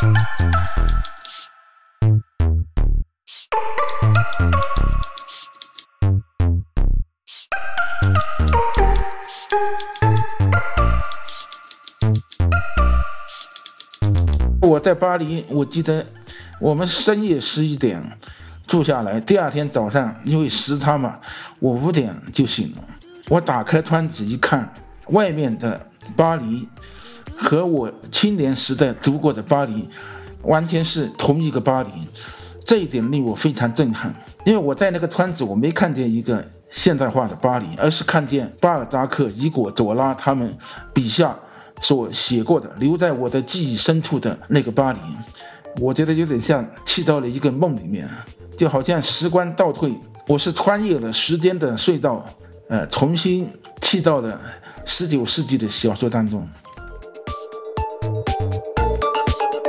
我在巴黎，我记得我们深夜十一点住下来，第二天早上因为时差嘛，我五点就醒了。我打开窗子一看，外面的巴黎和我青年时代读过的巴黎完全是同一个巴黎，这一点令我非常震撼。因为我在那个窗子，我没看见一个现代化的巴黎，而是看见巴尔扎克、伊果·佐拉他们笔下。所写过的，留在我的记忆深处的那个巴黎，我觉得有点像去到了一个梦里面，就好像时光倒退，我是穿越了时间的隧道，呃，重新去到了十九世纪的小说当中。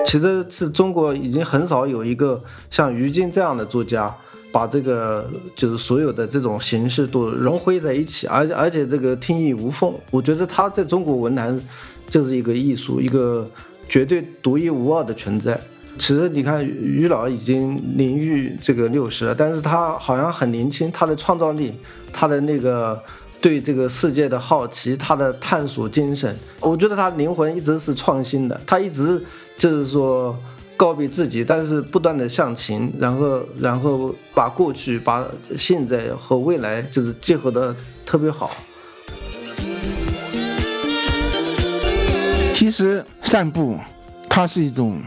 其实是中国已经很少有一个像于静这样的作家，把这个就是所有的这种形式都融汇在一起，而且而且这个天衣无缝。我觉得他在中国文坛。就是一个艺术，一个绝对独一无二的存在。其实你看，于老已经临逾这个六十了，但是他好像很年轻。他的创造力，他的那个对这个世界的好奇，他的探索精神，我觉得他灵魂一直是创新的。他一直就是说告别自己，但是不断的向前，然后然后把过去、把现在和未来就是结合的特别好。其实散步，它是一种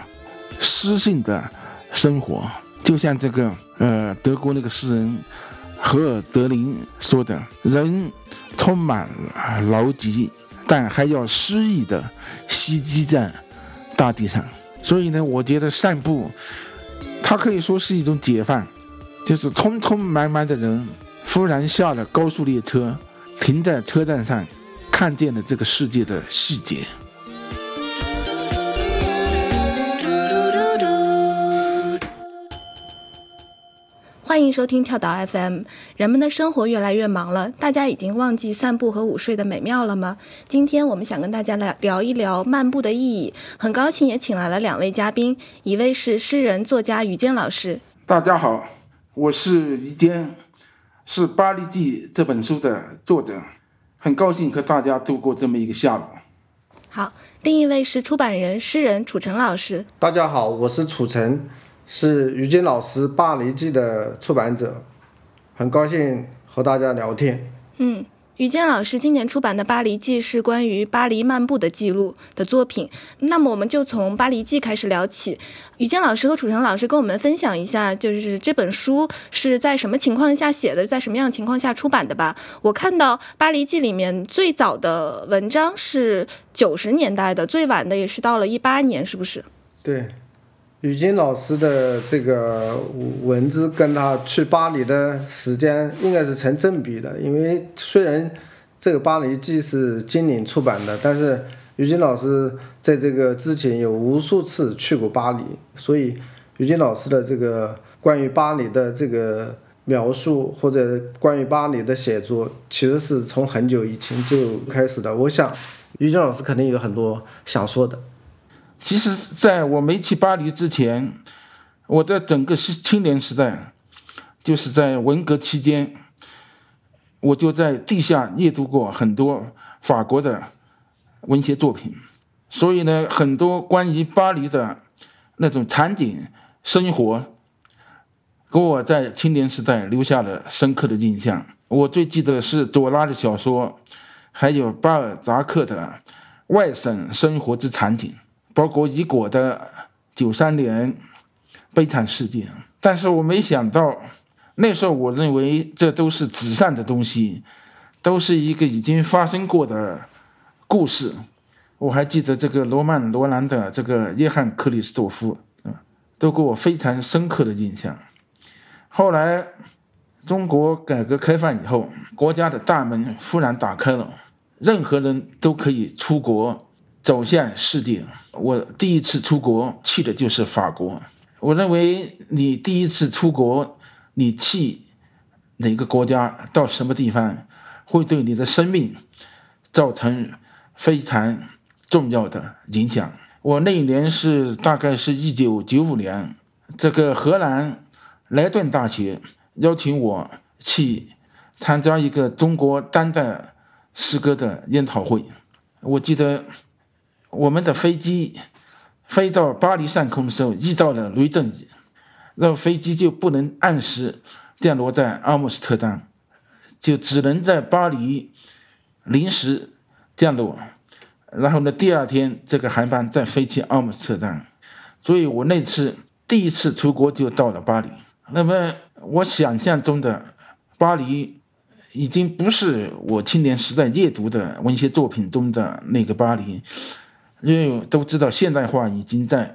诗性的生活，就像这个呃德国那个诗人荷尔德林说的：“人充满劳疾，但还要诗意的袭击在大地上。”所以呢，我觉得散步，它可以说是一种解放，就是匆匆忙忙的人忽然下了高速列车，停在车站上，看见了这个世界的细节。欢迎收听跳岛 FM。人们的生活越来越忙了，大家已经忘记散步和午睡的美妙了吗？今天我们想跟大家来聊一聊漫步的意义。很高兴也请来了两位嘉宾，一位是诗人作家于坚老师。大家好，我是于坚，是《巴黎记》这本书的作者。很高兴和大家度过这么一个下午。好，另一位是出版人、诗人楚成老师。大家好，我是楚成。是于金老师《巴黎记》的出版者，很高兴和大家聊天。嗯，于坚老师今年出版的《巴黎记》是关于巴黎漫步的记录的作品。那么我们就从《巴黎记》开始聊起。于坚老师和楚成老师跟我们分享一下，就是这本书是在什么情况下写的，在什么样的情况下出版的吧？我看到《巴黎记》里面最早的文章是九十年代的，最晚的也是到了一八年，是不是？对。于金老师的这个文字跟他去巴黎的时间应该是成正比的，因为虽然这个《巴黎记》是今年出版的，但是于金老师在这个之前有无数次去过巴黎，所以于金老师的这个关于巴黎的这个描述或者关于巴黎的写作，其实是从很久以前就开始的。我想于金老师肯定有很多想说的。其实，在我没去巴黎之前，我的整个是青年时代，就是在文革期间，我就在地下阅读过很多法国的文学作品，所以呢，很多关于巴黎的那种场景生活，给我在青年时代留下了深刻的印象。我最记得是左拉的小说，还有巴尔扎克的外省生活之场景。包括已果的九三年悲惨事件，但是我没想到，那时候我认为这都是纸上的东西，都是一个已经发生过的故事。我还记得这个罗曼·罗兰的这个约翰·克里斯托夫，嗯，都给我非常深刻的印象。后来，中国改革开放以后，国家的大门忽然打开了，任何人都可以出国。走向世界，我第一次出国去的就是法国。我认为你第一次出国，你去哪个国家，到什么地方，会对你的生命造成非常重要的影响。我那一年是大概是一九九五年，这个荷兰莱顿大学邀请我去参加一个中国当代诗歌的研讨会。我记得我们的飞机飞到巴黎上空的时候遇到了雷阵雨，那飞机就不能按时降落在阿姆斯特丹，就只能在巴黎临时降落。然后呢，第二天这个航班再飞去阿姆斯特丹，所以我那次第一次出国就到了巴黎。那么我想象中的巴黎，已经不是我青年时代阅读的文学作品中的那个巴黎，因为都知道现代化已经在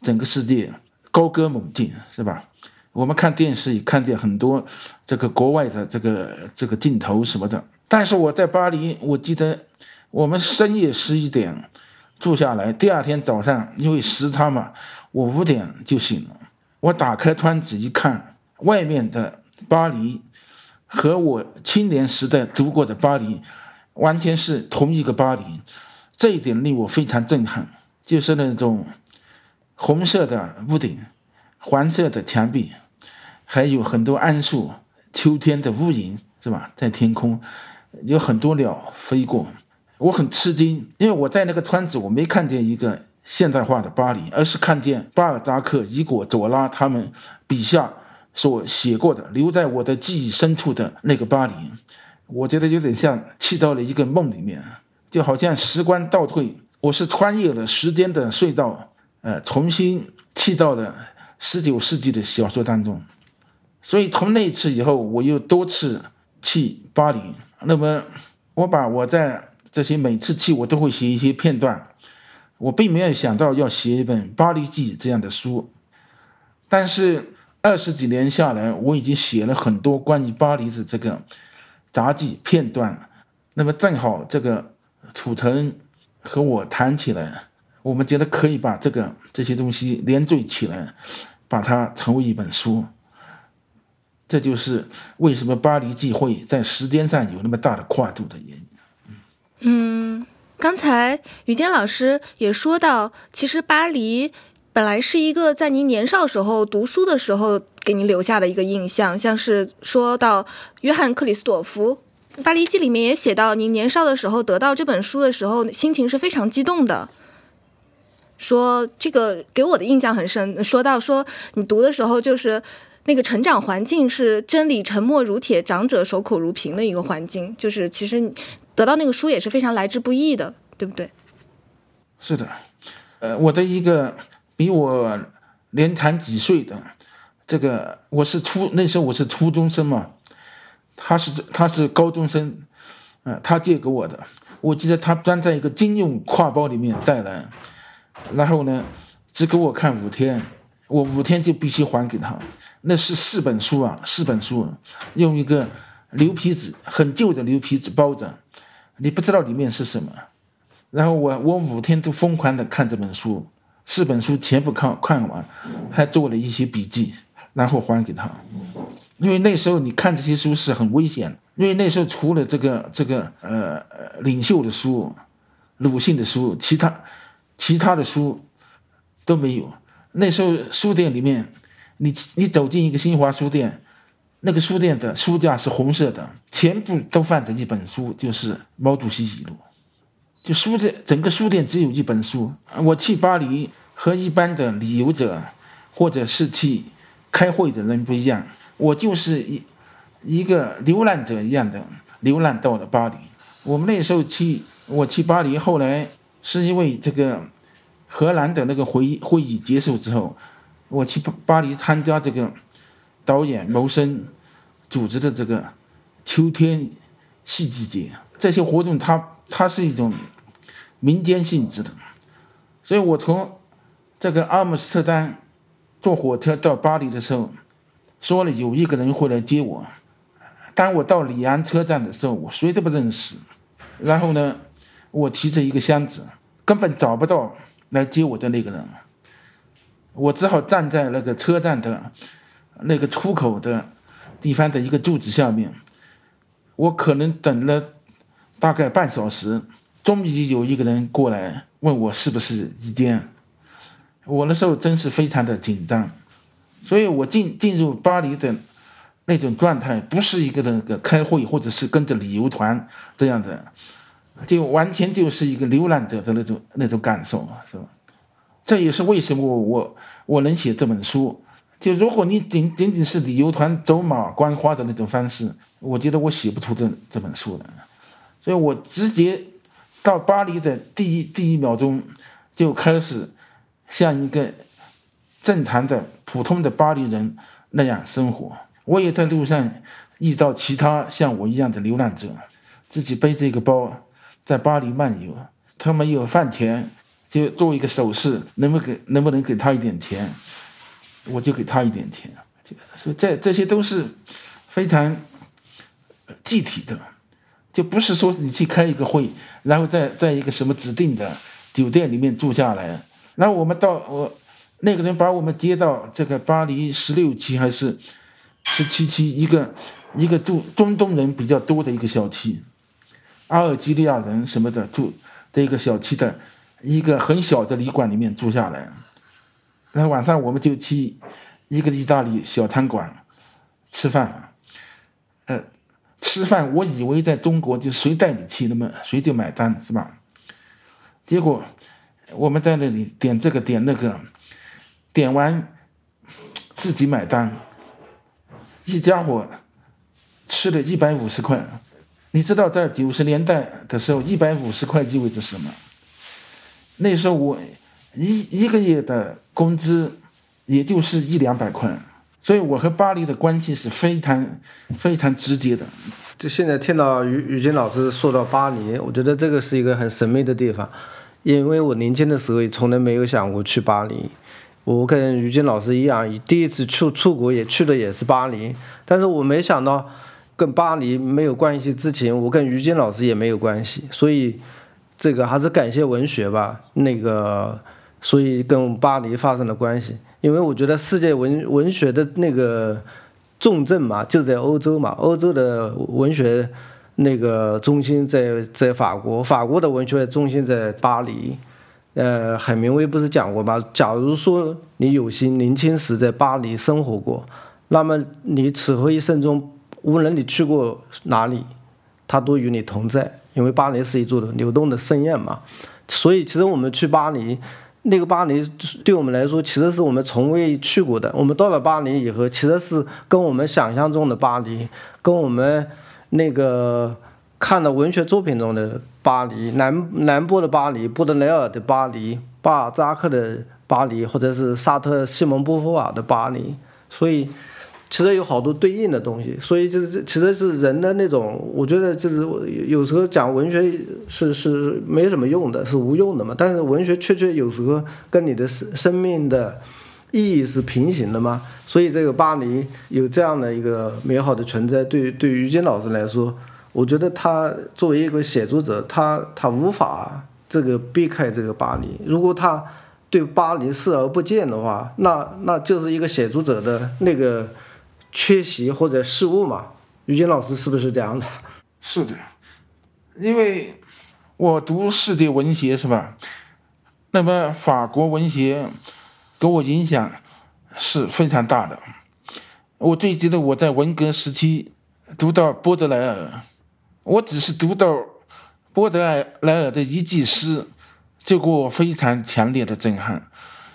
整个世界高歌猛进，是吧？我们看电视也看见很多这个国外的这个这个镜头什么的，但是我在巴黎，我记得。我们深夜十一点住下来，第二天早上因为时差嘛，我五点就醒了。我打开窗子一看，外面的巴黎和我青年时代读过的巴黎完全是同一个巴黎，这一点令我非常震撼。就是那种红色的屋顶、黄色的墙壁，还有很多桉树，秋天的乌云是吧？在天空有很多鸟飞过。我很吃惊，因为我在那个村子，我没看见一个现代化的巴黎，而是看见巴尔扎克、伊果、佐拉他们笔下所写过的、留在我的记忆深处的那个巴黎。我觉得有点像去到了一个梦里面，就好像时光倒退，我是穿越了时间的隧道，呃，重新去到了十九世纪的小说当中。所以从那次以后，我又多次去巴黎。那么，我把我在这些每次去我都会写一些片段，我并没有想到要写一本《巴黎记》这样的书，但是二十几年下来，我已经写了很多关于巴黎的这个杂记片段。那么正好这个楚成和我谈起来，我们觉得可以把这个这些东西连缀起来，把它成为一本书。这就是为什么《巴黎记》会在时间上有那么大的跨度的原因。嗯，刚才于坚老师也说到，其实巴黎本来是一个在您年少时候读书的时候给您留下的一个印象，像是说到约翰克里斯朵夫，《巴黎记》里面也写到，您年少的时候得到这本书的时候，心情是非常激动的。说这个给我的印象很深，说到说你读的时候，就是那个成长环境是真理沉默如铁，长者守口如瓶的一个环境，就是其实。得到那个书也是非常来之不易的，对不对？是的，呃，我的一个比我年长几岁的，这个我是初那时候我是初中生嘛，他是他是高中生，呃，他借给我的，我记得他装在一个军用挎包里面带来，然后呢，只给我看五天，我五天就必须还给他，那是四本书啊，四本书，用一个牛皮纸很旧的牛皮纸包着。你不知道里面是什么，然后我我五天都疯狂的看这本书，四本书全部看看完，还做了一些笔记，然后还给他。因为那时候你看这些书是很危险，因为那时候除了这个这个呃领袖的书、鲁迅的书，其他其他的书都没有。那时候书店里面，你你走进一个新华书店。那个书店的书架是红色的，全部都放着一本书，就是毛主席语录。就书店整个书店只有一本书。我去巴黎和一般的旅游者或者是去开会的人不一样，我就是一一个流浪者一样的流浪到了巴黎。我们那时候去，我去巴黎，后来是因为这个荷兰的那个会议会议结束之后，我去巴巴黎参加这个。导演谋生组织的这个秋天戏剧节，这些活动它它是一种民间性质的，所以我从这个阿姆斯特丹坐火车到巴黎的时候，说了有一个人会来接我。当我到里昂车站的时候，我谁都不认识。然后呢，我提着一个箱子，根本找不到来接我的那个人，我只好站在那个车站的。那个出口的地方的一个柱子下面，我可能等了大概半小时，终于有一个人过来问我是不是移监，我那时候真是非常的紧张，所以我进进入巴黎的那种状态，不是一个那个开会或者是跟着旅游团这样的，就完全就是一个浏览者的那种那种感受，是吧？这也是为什么我我我能写这本书。就如果你仅仅仅是旅游团走马观花的那种方式，我觉得我写不出这这本书的。所以我直接到巴黎的第一第一秒钟就开始像一个正常的普通的巴黎人那样生活。我也在路上遇到其他像我一样的流浪者，自己背着一个包在巴黎漫游。他们有饭钱，就做一个手势，能不能给能不能给他一点钱？我就给他一点钱，所以这这些都是非常具体的，就不是说你去开一个会，然后在在一个什么指定的酒店里面住下来，然后我们到我那个人把我们接到这个巴黎十六期还是十七期一个一个住中东人比较多的一个小区，阿尔及利亚人什么的住的一个小区的一个很小的旅馆里面住下来。然后晚上我们就去一个意大利小餐馆吃饭，呃，吃饭我以为在中国就谁带你去，那么谁就买单是吧？结果我们在那里点这个点那个，点完自己买单，一家伙吃了一百五十块，你知道在九十年代的时候，一百五十块意味着什么？那时候我。一一个月的工资，也就是一两百块，所以我和巴黎的关系是非常非常直接的。就现在听到于于金老师说到巴黎，我觉得这个是一个很神秘的地方，因为我年轻的时候也从来没有想过去巴黎。我跟于金老师一样，第一次出出国也去的也是巴黎，但是我没想到跟巴黎没有关系之前，我跟于金老师也没有关系，所以这个还是感谢文学吧，那个。所以跟巴黎发生了关系，因为我觉得世界文文学的那个重镇嘛，就在欧洲嘛。欧洲的文学那个中心在在法国，法国的文学中心在巴黎。呃，海明威不是讲过吗？假如说你有幸年轻时在巴黎生活过，那么你此后一生中无论你去过哪里，他都与你同在，因为巴黎是一座流动的盛宴嘛。所以，其实我们去巴黎。那个巴黎对我们来说，其实是我们从未去过的。我们到了巴黎以后，其实是跟我们想象中的巴黎，跟我们那个看了文学作品中的巴黎，南南波的巴黎，波德莱尔的巴黎，巴尔扎克的巴黎，或者是沙特、西蒙波伏娃的巴黎，所以。其实有好多对应的东西，所以就是其实是人的那种，我觉得就是有时候讲文学是是没什么用的，是无用的嘛。但是文学确确有时候跟你的生生命的意义是平行的嘛。所以这个巴黎有这样的一个美好的存在，对对于金老师来说，我觉得他作为一个写作者，他他无法这个避开这个巴黎。如果他对巴黎视而不见的话，那那就是一个写作者的那个。缺席或者失误嘛？于坚老师是不是这样的？是的，因为我读世界文学是吧？那么法国文学给我影响是非常大的。我最记得我在文革时期读到波德莱尔，我只是读到波德莱尔的一句诗，就给我非常强烈的震撼。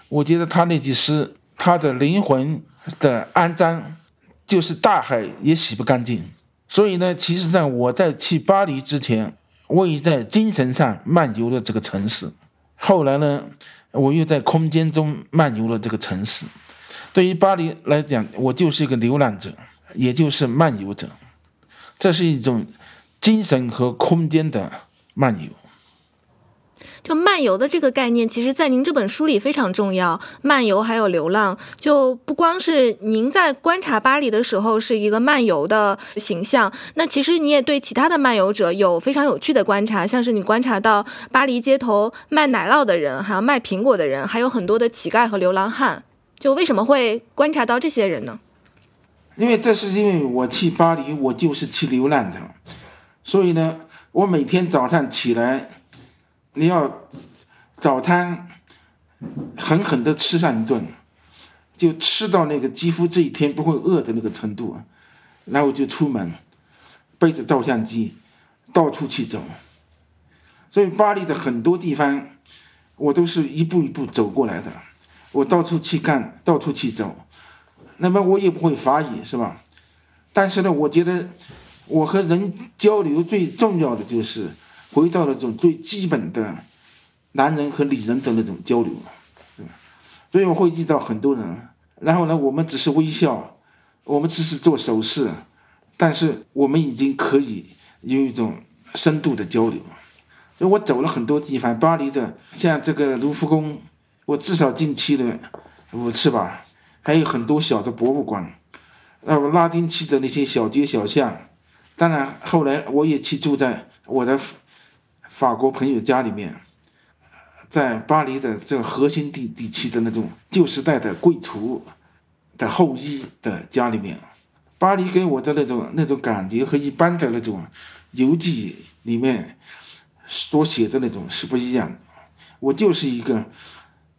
我觉得他那句诗，他的灵魂的肮脏。就是大海也洗不干净，所以呢，其实上我在去巴黎之前，我已在精神上漫游了这个城市。后来呢，我又在空间中漫游了这个城市。对于巴黎来讲，我就是一个流浪者，也就是漫游者。这是一种精神和空间的漫游。就漫游的这个概念，其实，在您这本书里非常重要。漫游还有流浪，就不光是您在观察巴黎的时候是一个漫游的形象，那其实你也对其他的漫游者有非常有趣的观察，像是你观察到巴黎街头卖奶酪的人，还有卖苹果的人，还有很多的乞丐和流浪汉。就为什么会观察到这些人呢？因为这是因为我去巴黎，我就是去流浪的，所以呢，我每天早上起来。你要早餐狠狠的吃上一顿，就吃到那个几乎这一天不会饿的那个程度，然后就出门，背着照相机到处去走。所以巴黎的很多地方，我都是一步一步走过来的。我到处去看，到处去走，那么我也不会法语，是吧？但是呢，我觉得我和人交流最重要的就是回到那种最基本的男人和女人的那种交流，对吧？所以我会遇到很多人，然后呢，我们只是微笑，我们只是做手势，但是我们已经可以有一种深度的交流。所以我走了很多地方，巴黎的像这个卢浮宫。我至少进去了五次吧，还有很多小的博物馆，呃，拉丁区的那些小街小巷，当然后来我也去住在我的法国朋友家里面，在巴黎的这个核心地地区的那种旧时代的贵族的后裔的家里面，巴黎给我的那种那种感觉和一般的那种游记里面所写的那种是不一样的，我就是一个。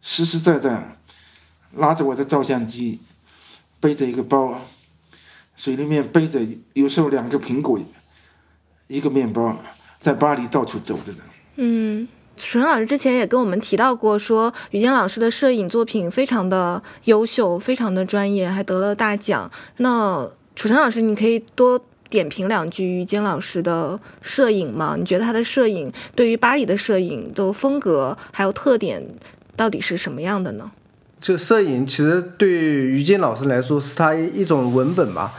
实实在在拿着我的照相机，背着一个包，水里面背着有时候两个苹果，一个面包，在巴黎到处走着呢。嗯，楚成老师之前也跟我们提到过，说于坚老师的摄影作品非常的优秀，非常的专业，还得了大奖。那楚成老师，你可以多点评两句于坚老师的摄影吗？你觉得他的摄影对于巴黎的摄影的风格还有特点？到底是什么样的呢？这摄影，其实对于于坚老师来说，是他一种文本吧。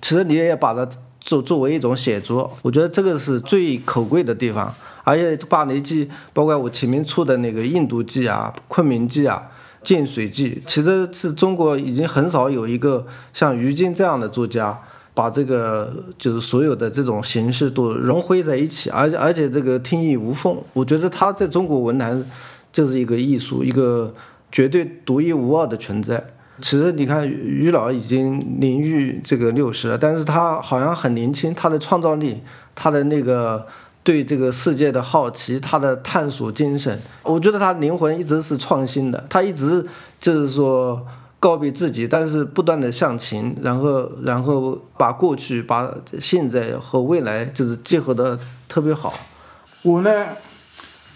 其实你也要把它作作为一种写作，我觉得这个是最可贵的地方。而且巴黎记，包括我前面出的那个印度记啊、昆明记啊、建水记，其实是中国已经很少有一个像于坚这样的作家，把这个就是所有的这种形式都融汇在一起，而且而且这个天衣无缝。我觉得他在中国文坛。就是一个艺术，一个绝对独一无二的存在。其实你看，于老已经年逾这个六十了，但是他好像很年轻。他的创造力，他的那个对这个世界的好奇，他的探索精神，我觉得他灵魂一直是创新的。他一直就是说告别自己，但是不断的向前，然后然后把过去、把现在和未来就是结合的特别好。我呢，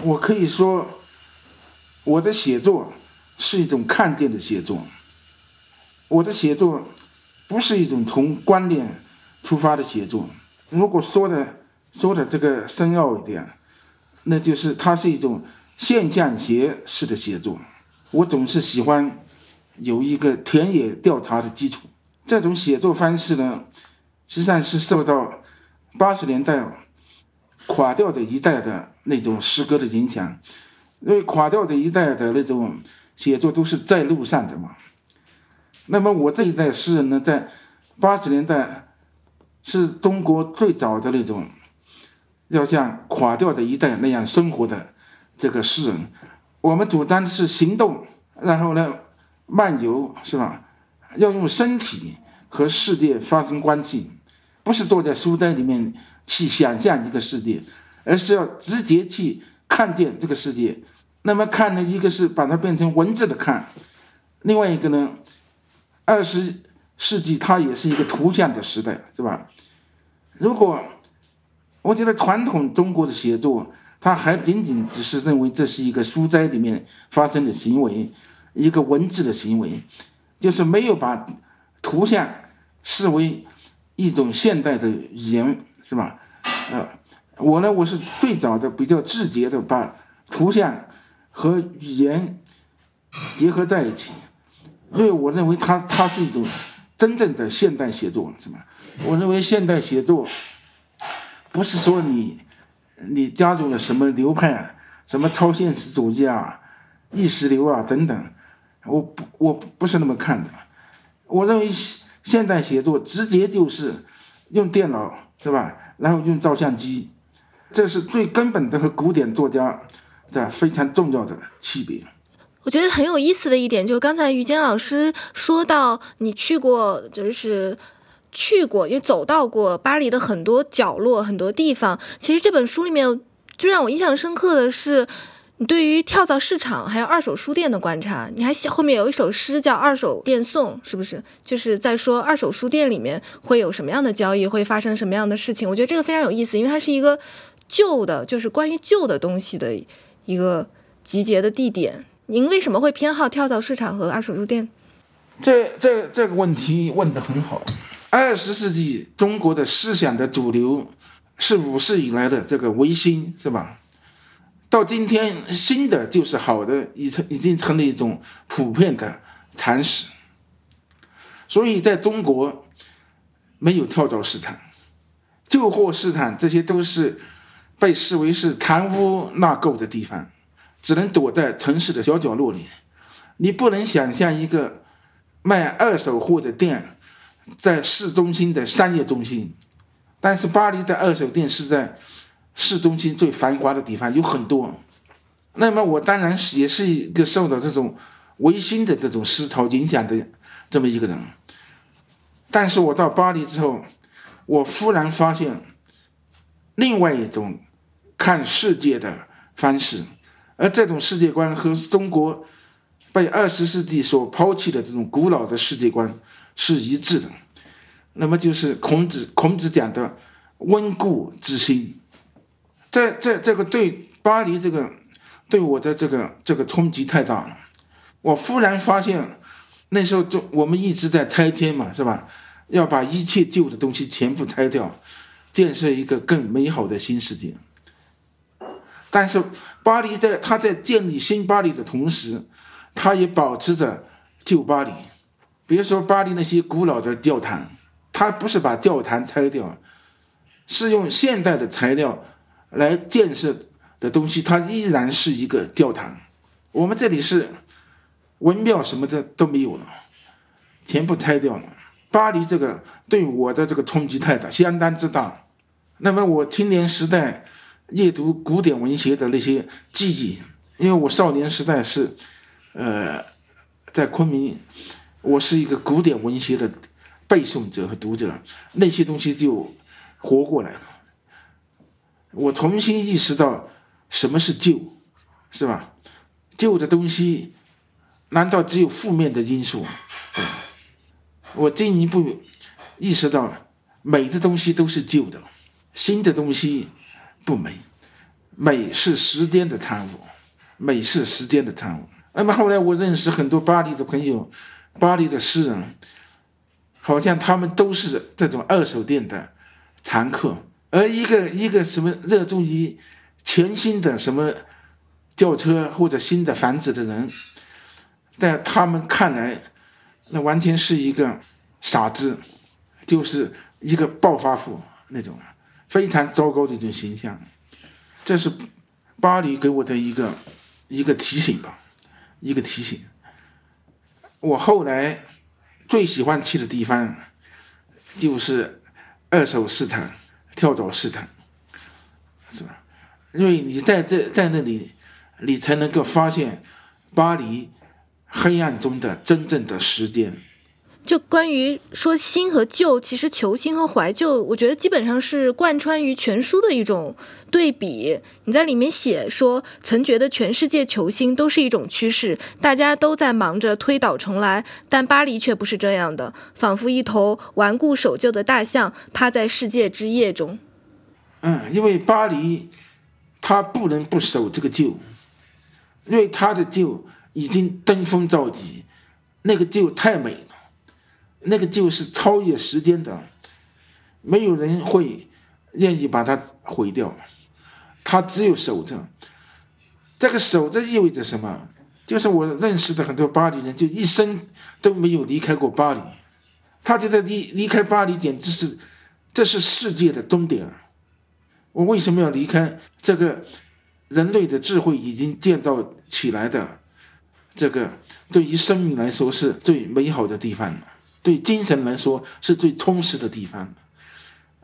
我可以说。我的写作是一种看见的写作，我的写作不是一种从观念出发的写作。如果说的说的这个深奥一点，那就是它是一种现象学式的写作。我总是喜欢有一个田野调查的基础。这种写作方式呢，实际上是受到八十年代垮掉的一代的那种诗歌的影响。因为垮掉的一代的那种写作都是在路上的嘛，那么我这一代诗人呢，在八十年代是中国最早的那种要像垮掉的一代那样生活的这个诗人。我们主张的是行动，然后呢漫游，是吧？要用身体和世界发生关系，不是坐在书斋里面去想象一个世界，而是要直接去。看见这个世界，那么看呢？一个是把它变成文字的看，另外一个呢，二十世纪它也是一个图像的时代，是吧？如果我觉得传统中国的写作，它还仅仅只是认为这是一个书斋里面发生的行为，一个文字的行为，就是没有把图像视为一种现代的语言，是吧？呃。我呢，我是最早的比较直接的把图像和语言结合在一起，因为我认为它它是一种真正的现代写作，是吧？我认为现代写作不是说你你加入了什么流派，什么超现实主义啊、意识流啊等等，我不我不是那么看的。我认为现代写作直接就是用电脑，是吧？然后用照相机。这是最根本的和古典作家的非常重要的区别。我觉得很有意思的一点就是，刚才于坚老师说到你去过，就是去过也走到过巴黎的很多角落、很多地方。其实这本书里面最让我印象深刻的是，你对于跳蚤市场还有二手书店的观察，你还写后面有一首诗叫《二手店颂》，是不是？就是在说二手书店里面会有什么样的交易，会发生什么样的事情？我觉得这个非常有意思，因为它是一个旧的，就是关于旧的东西的一个集结的地点。您为什么会偏好跳蚤市场和二手书店？这这这个问题问得很好。二十世纪中国的思想的主流是五世以来的这个维新，是吧？到今天，新的就是好的，已成已经成了一种普遍的常识。所以，在中国没有跳蚤市场、旧货市场，这些都是被视为是藏污纳垢的地方，只能躲在城市的小角落里。你不能想象一个卖二手货的店在市中心的商业中心，但是巴黎的二手店是在。市中心最繁华的地方有很多，那么我当然是也是一个受到这种维新的这种思潮影响的这么一个人，但是我到巴黎之后，我忽然发现另外一种看世界的方式，而这种世界观和中国被二十世纪所抛弃的这种古老的世界观是一致的，那么就是孔子孔子讲的温故知新。这这这个对巴黎这个对我的这个这个冲击太大了，我忽然发现，那时候就我们一直在拆迁嘛，是吧？要把一切旧的东西全部拆掉，建设一个更美好的新世界。但是巴黎在他在建立新巴黎的同时，他也保持着旧巴黎。比如说巴黎那些古老的教堂，他不是把教堂拆掉，是用现代的材料。来建设的东西，它依然是一个教堂。我们这里是文庙什么的都没有了，全部拆掉了。巴黎这个对我的这个冲击太大，相当之大。那么我青年时代阅读古典文学的那些记忆，因为我少年时代是呃在昆明，我是一个古典文学的背诵者和读者，那些东西就活过来了。我重新意识到什么是旧，是吧？旧的东西难道只有负面的因素？我进一步意识到，美的东西都是旧的，新的东西不美。美是时间的产物，美是时间的产物。那么后来我认识很多巴黎的朋友，巴黎的诗人，好像他们都是这种二手店的常客。而一个一个什么热衷于全新的什么轿车或者新的房子的人，在他们看来，那完全是一个傻子，就是一个暴发户那种非常糟糕的一种形象。这是巴黎给我的一个一个提醒吧，一个提醒。我后来最喜欢去的地方就是二手市场。跳蚤市场，是吧？因为你在这在那里，你才能够发现巴黎黑暗中的真正的时间。就关于说新和旧，其实求新和怀旧，我觉得基本上是贯穿于全书的一种对比。你在里面写说，曾觉得全世界求新都是一种趋势，大家都在忙着推倒重来，但巴黎却不是这样的，仿佛一头顽固守旧的大象趴在世界之夜中。嗯，因为巴黎，它不能不守这个旧，因为它的旧已经登峰造极，那个旧太美。那个就是超越时间的，没有人会愿意把它毁掉，他只有守着。这个守着意味着什么？就是我认识的很多巴黎人，就一生都没有离开过巴黎，他觉得离离开巴黎简直是，这是世界的终点。我为什么要离开这个人类的智慧已经建造起来的这个对于生命来说是最美好的地方？对精神来说是最充实的地方。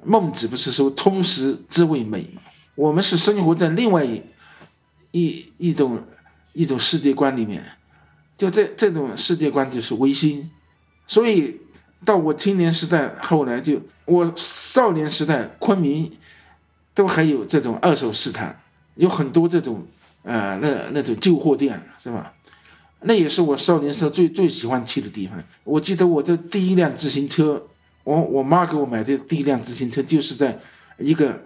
孟子不是说“充实之谓美”吗？我们是生活在另外一一一种一种世界观里面，就这这种世界观就是唯心。所以到我青年时代，后来就我少年时代，昆明都还有这种二手市场，有很多这种呃，那那种旧货店是吧？那也是我少年时候最最喜欢去的地方。我记得我的第一辆自行车，我我妈给我买的第一辆自行车就是在一个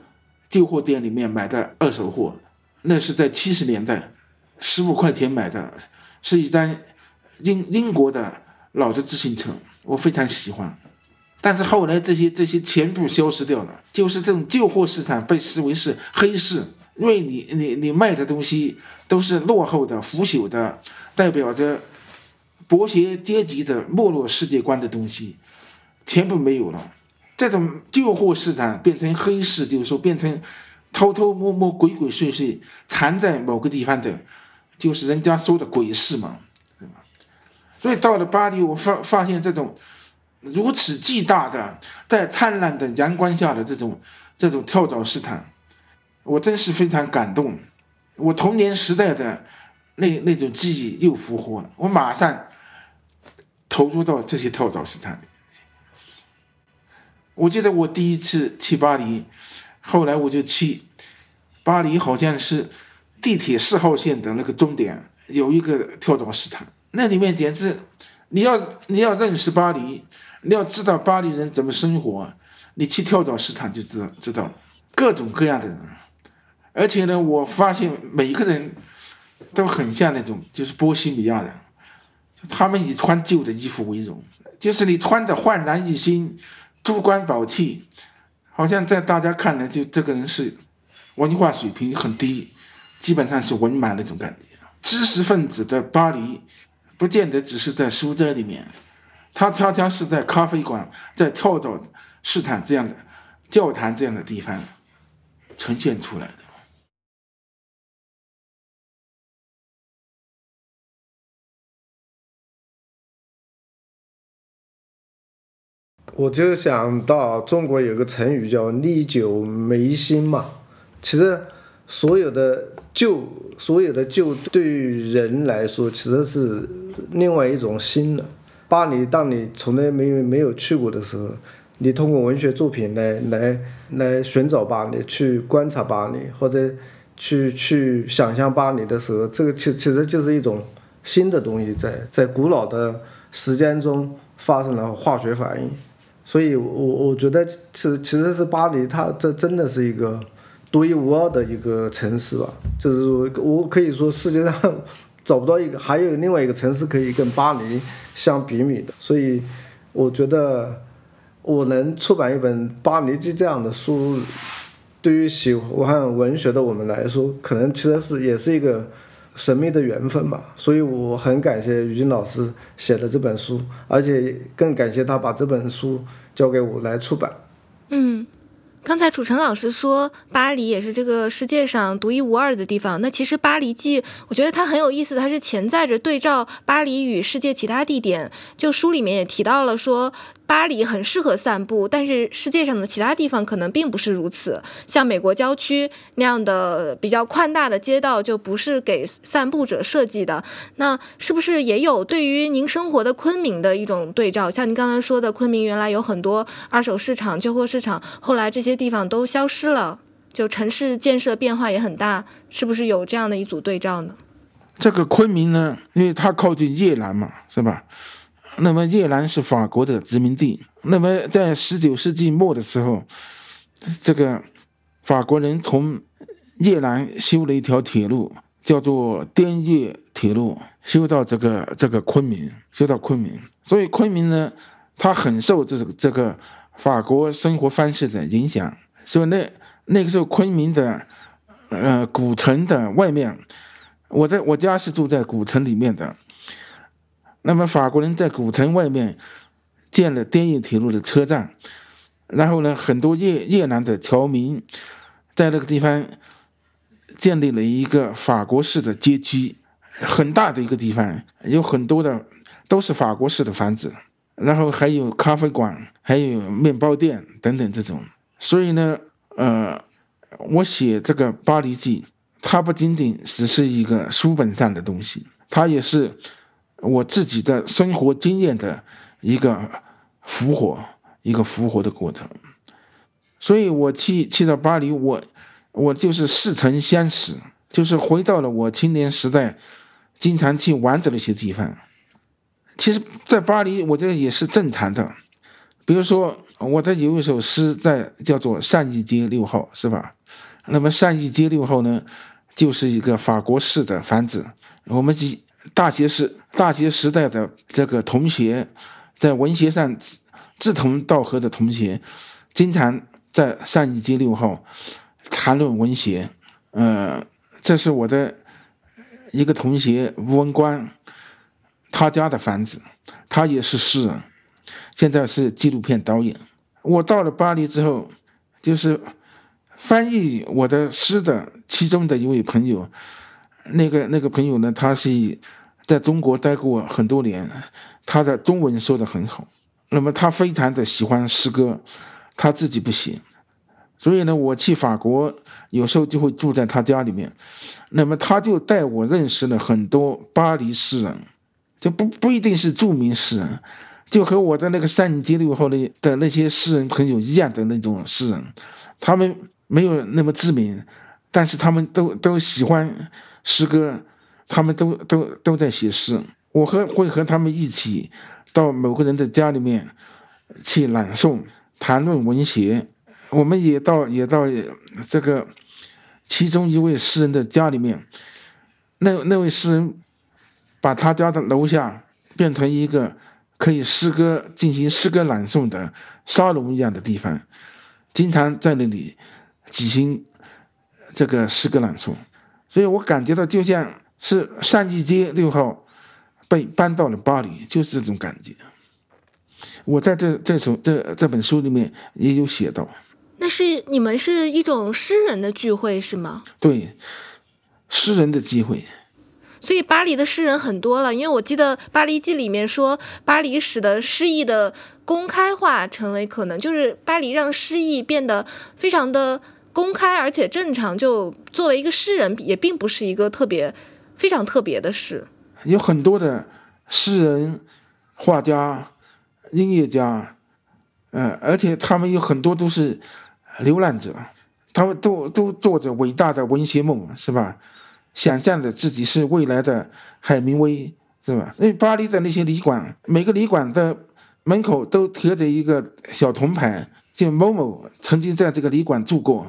旧货店里面买的二手货，那是在七十年代，十五块钱买的，是一张英英国的老的自行车，我非常喜欢。但是后来这些这些全部消失掉了，就是这种旧货市场被视为是黑市，因为你你你卖的东西都是落后的、腐朽的。代表着剥削阶级的没落世界观的东西，全部没有了。这种旧货市场变成黑市，就是说变成偷偷摸摸、鬼鬼祟祟藏在某个地方的，就是人家说的鬼市嘛，对吧？所以到了巴黎，我发发现这种如此巨大的、在灿烂的阳光下的这种这种跳蚤市场，我真是非常感动。我童年时代的。那那种记忆又复活了，我马上投入到这些跳蚤市场里。我记得我第一次去巴黎，后来我就去巴黎，好像是地铁四号线的那个终点有一个跳蚤市场，那里面简直，你要你要认识巴黎，你要知道巴黎人怎么生活，你去跳蚤市场就知道知道，各种各样的人，而且呢，我发现每一个人。都很像那种，就是波西米亚人，他们以穿旧的衣服为荣，就是你穿的焕然一新、珠光宝气，好像在大家看来，就这个人是文化水平很低，基本上是文盲那种感觉。知识分子的巴黎，不见得只是在书斋里面，他恰恰是在咖啡馆、在跳蚤市场这样的教堂这样的地方呈现出来的。我就想到中国有个成语叫历久弥新嘛，其实所有的旧，所有的旧对于人来说其实是另外一种新的。巴黎，当你从来没有没有去过的时候，你通过文学作品来来来寻找巴黎，去观察巴黎，或者去去想象巴黎的时候，这个其其实就是一种新的东西，在在古老的时间中发生了化学反应。所以，我我觉得，其实其实是巴黎，它这真的是一个独一无二的一个城市吧。就是我可以说，世界上找不到一个，还有另外一个城市可以跟巴黎相比拟的。所以，我觉得我能出版一本《巴黎记》这样的书，对于喜欢文学的我们来说，可能其实是也是一个。神秘的缘分吧，所以我很感谢于军老师写的这本书，而且更感谢他把这本书交给我来出版。嗯。刚才楚成老师说，巴黎也是这个世界上独一无二的地方。那其实《巴黎记》，我觉得它很有意思，它是潜在着对照巴黎与世界其他地点。就书里面也提到了说，巴黎很适合散步，但是世界上的其他地方可能并不是如此。像美国郊区那样的比较宽大的街道，就不是给散步者设计的。那是不是也有对于您生活的昆明的一种对照？像您刚才说的，昆明原来有很多二手市场、旧货市场，后来这些。地方都消失了，就城市建设变化也很大，是不是有这样的一组对照呢？这个昆明呢，因为它靠近越南嘛，是吧？那么越南是法国的殖民地，那么在十九世纪末的时候，这个法国人从越南修了一条铁路，叫做滇越铁路，修到这个这个昆明，修到昆明，所以昆明呢，它很受这个这个。法国生活方式的影响，所以那那个时候昆明的，呃，古城的外面，我在我家是住在古城里面的。那么法国人在古城外面建了滇越铁路的车站，然后呢，很多越越南的侨民在那个地方建立了一个法国式的街区，很大的一个地方，有很多的都是法国式的房子。然后还有咖啡馆，还有面包店等等这种，所以呢，呃，我写这个《巴黎记》，它不仅仅只是一个书本上的东西，它也是我自己的生活经验的一个复活，一个复活的过程。所以我去去到巴黎，我我就是似曾相识，就是回到了我青年时代经常去玩的那些地方。其实，在巴黎，我觉得也是正常的。比如说，我的有一首诗在叫做《善义街六号》，是吧？那么善义街六号呢，就是一个法国式的房子。我们几大学时大学时代的这个同学，在文学上志同道合的同学，经常在上一街六号谈论文学。呃，这是我的一个同学吴文光，他家的房子，他也是诗人，现在是纪录片导演。我到了巴黎之后，就是翻译我的诗的其中的一位朋友，那个那个朋友呢，他是在中国待过很多年，他的中文说的很好。那么他非常的喜欢诗歌，他自己不写，所以呢，我去法国有时候就会住在他家里面。那么他就带我认识了很多巴黎诗人，就不不一定是著名诗人。就和我的那个三街六号的的那些诗人朋友一样的那种诗人，他们没有那么知名，但是他们都都喜欢诗歌，他们都都都在写诗。我和会和他们一起到某个人的家里面去朗诵、谈论文学。我们也到也到这个其中一位诗人的家里面，那那位诗人把他家的楼下变成一个。可以诗歌进行诗歌朗诵的沙龙一样的地方，经常在那里举行这个诗歌朗诵，所以我感觉到就像是上义街六号被搬到了巴黎，就是这种感觉。我在这这首这这本书里面也有写到。那是你们是一种诗人的聚会是吗？对，诗人的机会。所以巴黎的诗人很多了，因为我记得《巴黎记》里面说，巴黎使得诗意的公开化成为可能，就是巴黎让诗意变得非常的公开而且正常。就作为一个诗人，也并不是一个特别非常特别的事。有很多的诗人、画家、音乐家，嗯，而且他们有很多都是流浪者，他们都都做着伟大的文学梦，是吧？想象着自己是未来的海明威，是吧？因为巴黎的那些旅馆，每个旅馆的门口都贴着一个小铜牌，就某某曾经在这个旅馆住过。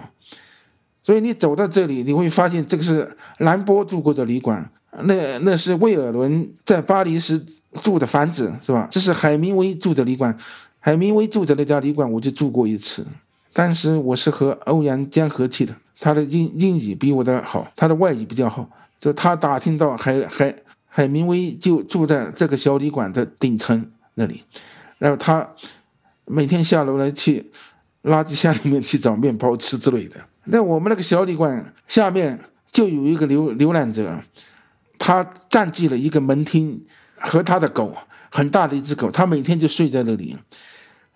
所以你走到这里，你会发现这个是兰波住过的旅馆，那那是魏尔伦在巴黎时住的房子，是吧？这是海明威住的旅馆，海明威住的那家旅馆我就住过一次，当时我是和欧阳江河去的。他的英英语比我的好，他的外语比较好。就他打听到海海海明威就住在这个小旅馆的顶层那里，然后他每天下楼来去垃圾箱里面去找面包吃之类的。那我们那个小旅馆下面就有一个流流浪者，他占据了一个门厅和他的狗，很大的一只狗，他每天就睡在那里，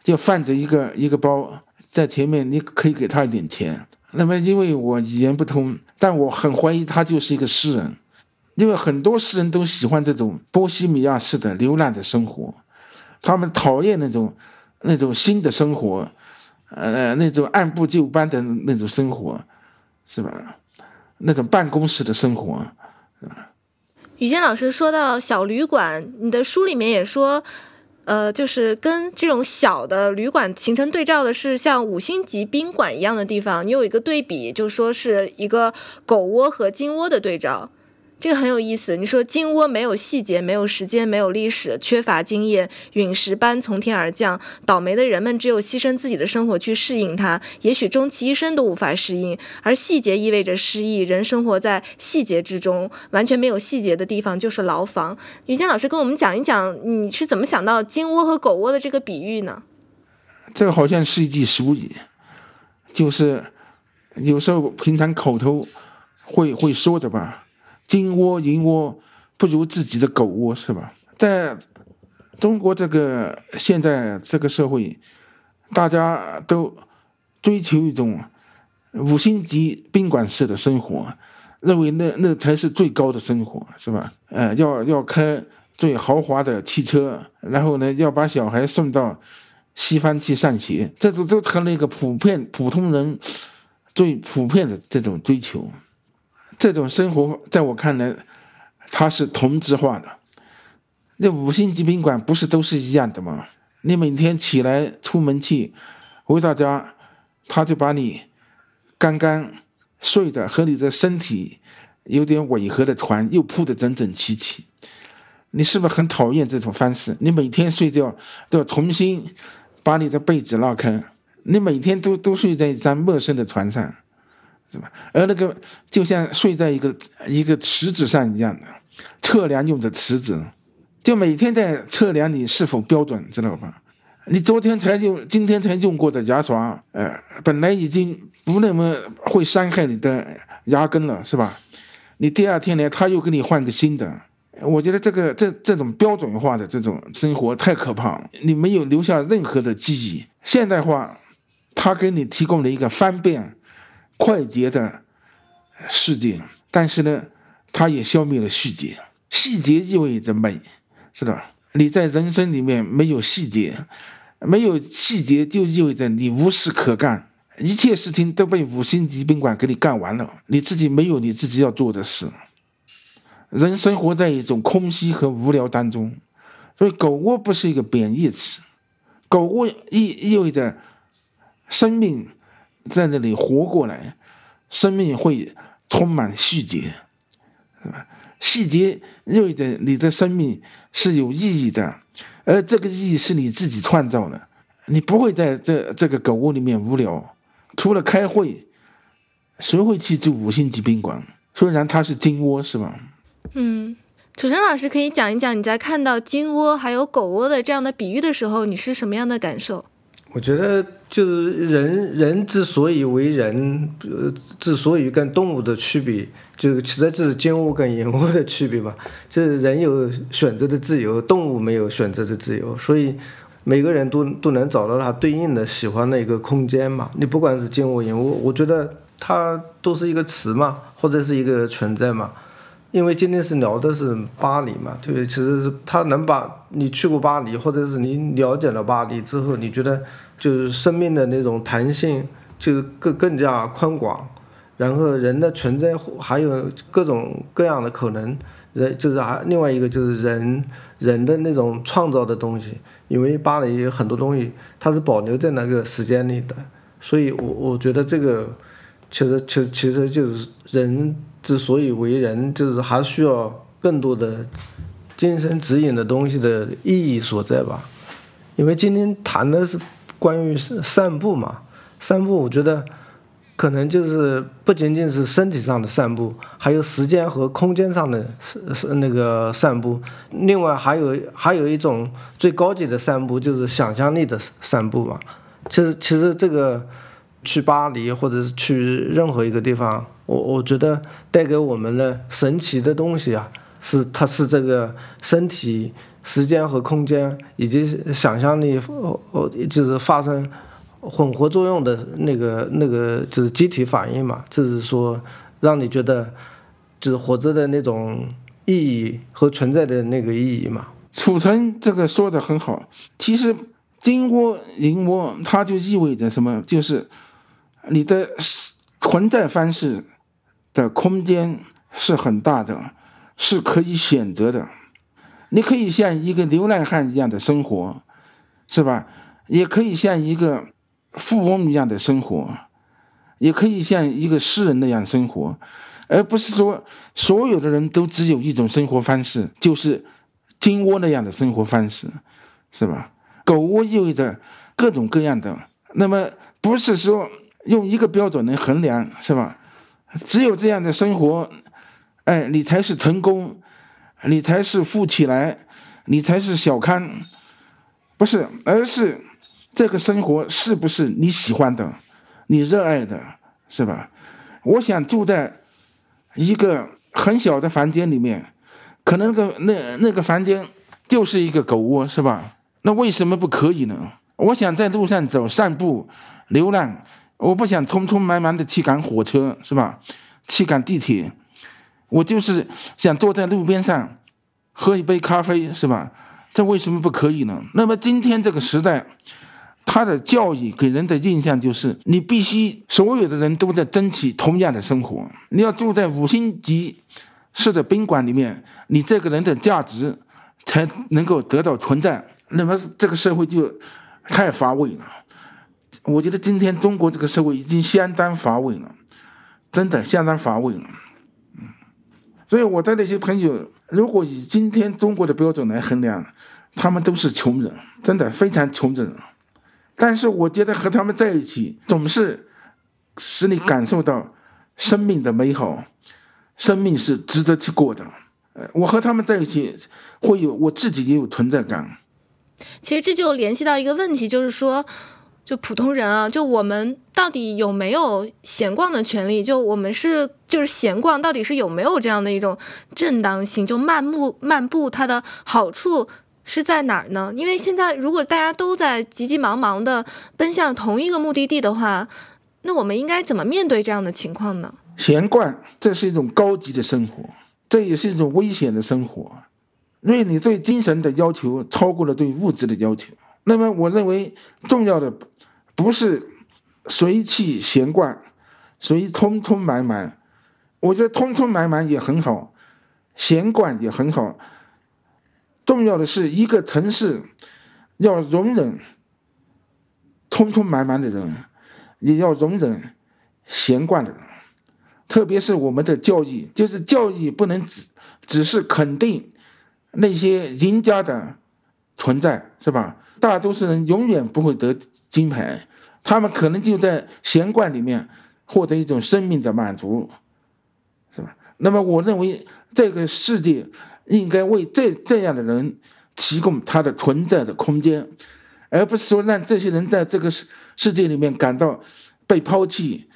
就放着一个一个包在前面，你可以给他一点钱。那么，因为我语言不通，但我很怀疑他就是一个诗人，因为很多诗人都喜欢这种波西米亚式的流浪的生活，他们讨厌那种那种新的生活，呃，那种按部就班的那种生活，是吧？那种办公室的生活，是吧？雨坚老师说到小旅馆，你的书里面也说。呃，就是跟这种小的旅馆形成对照的是，像五星级宾馆一样的地方，你有一个对比，就说是一个狗窝和金窝的对照。这个很有意思。你说金窝没有细节，没有时间，没有历史，缺乏经验，陨石般从天而降，倒霉的人们只有牺牲自己的生活去适应它，也许终其一生都无法适应。而细节意味着失意，人生活在细节之中，完全没有细节的地方就是牢房。于坚老师跟我们讲一讲，你是怎么想到金窝和狗窝的这个比喻呢？这个好像是一句俗语，就是有时候平常口头会会说的吧。金窝银窝不如自己的狗窝，是吧？在中国这个现在这个社会，大家都追求一种五星级宾馆式的生活，认为那那才是最高的生活，是吧？呃，要要开最豪华的汽车，然后呢，要把小孩送到西方去上学，这种都成了一个普遍普通人最普遍的这种追求。这种生活在我看来，它是同质化的。那五星级宾馆不是都是一样的吗？你每天起来出门去，回到家，他就把你刚刚睡的和你的身体有点违和的床又铺得整整齐齐。你是不是很讨厌这种方式？你每天睡觉都要重新把你的被子拉开，你每天都都睡在一张陌生的床上，是吧？而那个就像睡在一个一个池子上一样的，测量用的池子，就每天在测量你是否标准，知道吧？你昨天才用，今天才用过的牙刷，呃，本来已经不那么会伤害你的牙根了，是吧？你第二天呢，他又给你换个新的。我觉得这个这这种标准化的这种生活太可怕，你没有留下任何的记忆。现代化，它给你提供了一个方便、快捷的世界，但是呢，它也消灭了细节。细节意味着美，是吧？你在人生里面没有细节，没有细节就意味着你无事可干，一切事情都被五星级宾馆给你干完了，你自己没有你自己要做的事。人生活在一种空虚和无聊当中，所以狗窝不是一个贬义词，狗窝意意味着生命在那里活过来，生命会充满细节，是吧？细节意味着你的生命是有意义的，而这个意义是你自己创造的，你不会在这这个狗窝里面无聊，除了开会，谁会去住五星级宾馆？虽然它是金窝，是吧？嗯，楚生老师可以讲一讲你在看到金窝还有狗窝的这样的比喻的时候，你是什么样的感受？我觉得就是人人之所以为人，呃，之所以跟动物的区别，就其实就是金物跟银物的区别嘛。这人有选择的自由，动物没有选择的自由，所以每个人都都能找到他对应的喜欢的一个空间嘛。你不管是金物银物，我觉得它都是一个词嘛，或者是一个存在嘛。因为今天是聊的是巴黎嘛，对不对？其实是他能把你去过巴黎，或者是你了解了巴黎之后，你觉得就是生命的那种弹性就更更加宽广，然后人的存在还有各种各样的可能，人就是还另外一个就是人人的那种创造的东西，因为巴黎有很多东西它是保留在那个时间里的，所以我我觉得这个其实其其实就是人。之所以为人，就是还需要更多的精神指引的东西的意义所在吧。因为今天谈的是关于散步嘛，散步，我觉得可能就是不仅仅是身体上的散步，还有时间和空间上的是是那个散步。另外还有还有一种最高级的散步，就是想象力的散步嘛。其实其实这个去巴黎或者是去任何一个地方。我我觉得带给我们的神奇的东西啊，是它是这个身体、时间和空间以及想象力，哦哦，就是发生混合作用的那个那个就是机体反应嘛，就是说让你觉得就是活着的那种意义和存在的那个意义嘛。储存这个说的很好，其实金窝银窝它就意味着什么？就是你的存在方式。的空间是很大的，是可以选择的。你可以像一个流浪汉一样的生活，是吧？也可以像一个富翁一样的生活，也可以像一个诗人那样生活，而不是说所有的人都只有一种生活方式，就是金窝那样的生活方式，是吧？狗窝意味着各种各样的，那么不是说用一个标准能衡量，是吧？只有这样的生活，哎，你才是成功，你才是富起来，你才是小康，不是，而是这个生活是不是你喜欢的，你热爱的，是吧？我想住在一个很小的房间里面，可能个那那个房间就是一个狗窝，是吧？那为什么不可以呢？我想在路上走、散步、流浪。我不想匆匆忙忙的去赶火车，是吧？去赶地铁，我就是想坐在路边上喝一杯咖啡，是吧？这为什么不可以呢？那么今天这个时代，他的教育给人的印象就是，你必须所有的人都在争取同样的生活。你要住在五星级式的宾馆里面，你这个人的价值才能够得到存在。那么这个社会就太乏味了。我觉得今天中国这个社会已经相当乏味了，真的相当乏味了。嗯，所以我的那些朋友，如果以今天中国的标准来衡量，他们都是穷人，真的非常穷人。但是我觉得和他们在一起，总是使你感受到生命的美好，生命是值得去过的。呃，我和他们在一起，会有我自己也有存在感。其实这就联系到一个问题，就是说，就普通人啊，就我们到底有没有闲逛的权利？就我们是就是闲逛，到底是有没有这样的一种正当性？就漫步漫步，它的好处是在哪儿呢？因为现在如果大家都在急急忙忙的奔向同一个目的地的话，那我们应该怎么面对这样的情况呢？闲逛，这是一种高级的生活，这也是一种危险的生活。因为你对精神的要求超过了对物质的要求，那么我认为重要的不是随气闲逛，随匆匆忙忙。我觉得匆匆忙忙也很好，闲逛也很好。重要的是一个城市要容忍匆匆忙忙的人，也要容忍闲逛的人。特别是我们的教育，就是教育不能只只是肯定。那些赢家的存在是吧？大多数人永远不会得金牌，他们可能就在闲逛里面获得一种生命的满足，是吧？那么，我认为这个世界应该为这这样的人提供他的存在的空间，而不是说让这些人在这个世世界里面感到被抛弃，